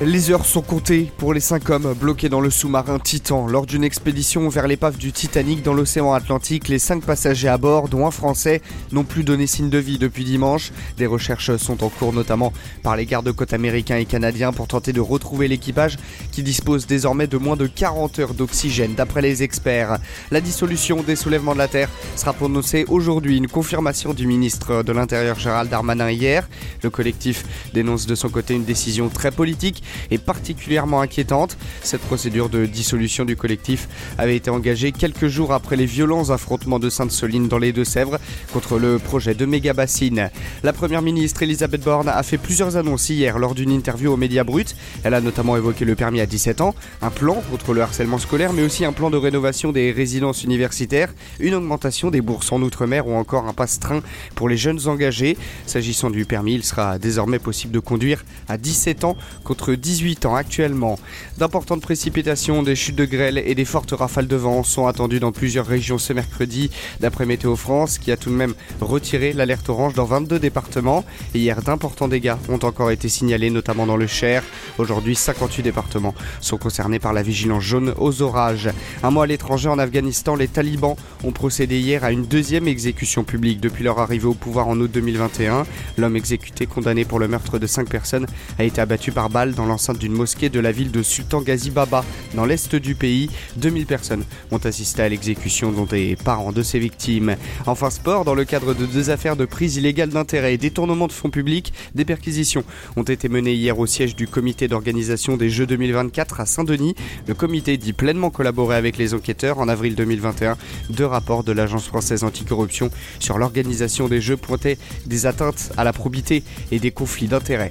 Les heures sont comptées pour les cinq hommes bloqués dans le sous-marin Titan. Lors d'une expédition vers l'épave du Titanic dans l'océan Atlantique, les cinq passagers à bord, dont un Français, n'ont plus donné signe de vie depuis dimanche. Des recherches sont en cours notamment par les gardes-côtes américains et canadiens pour tenter de retrouver l'équipage qui dispose désormais de moins de 40 heures d'oxygène d'après les experts. La dissolution des soulèvements de la Terre sera prononcée aujourd'hui, une confirmation du ministre de l'Intérieur Gérald Darmanin hier. Le collectif dénonce de son côté une décision très politique est particulièrement inquiétante. Cette procédure de dissolution du collectif avait été engagée quelques jours après les violents affrontements de Sainte-Soline dans les Deux-Sèvres contre le projet de méga bassine. La première ministre Elisabeth Borne a fait plusieurs annonces hier lors d'une interview aux médias bruts. Elle a notamment évoqué le permis à 17 ans, un plan contre le harcèlement scolaire, mais aussi un plan de rénovation des résidences universitaires, une augmentation des bourses en outre-mer ou encore un passe-train pour les jeunes engagés. S'agissant du permis, il sera désormais possible de conduire à 17 ans contre 18 ans actuellement. D'importantes précipitations, des chutes de grêle et des fortes rafales de vent sont attendues dans plusieurs régions ce mercredi, d'après Météo France, qui a tout de même retiré l'alerte orange dans 22 départements. hier, d'importants dégâts ont encore été signalés, notamment dans le Cher. Aujourd'hui, 58 départements sont concernés par la vigilance jaune aux orages. Un mois à l'étranger en Afghanistan, les talibans ont procédé hier à une deuxième exécution publique depuis leur arrivée au pouvoir en août 2021. L'homme exécuté, condamné pour le meurtre de 5 personnes, a été abattu par balle l'enceinte d'une mosquée de la ville de Sultan Ghazi Baba, dans l'est du pays. 2000 personnes ont assisté à l'exécution, dont des parents de ces victimes. Enfin, sport, dans le cadre de deux affaires de prise illégale d'intérêt et détournement de fonds publics, des perquisitions ont été menées hier au siège du comité d'organisation des Jeux 2024 à Saint-Denis. Le comité dit pleinement collaborer avec les enquêteurs. En avril 2021, deux rapports de l'Agence française anticorruption sur l'organisation des Jeux pointaient des atteintes à la probité et des conflits d'intérêts.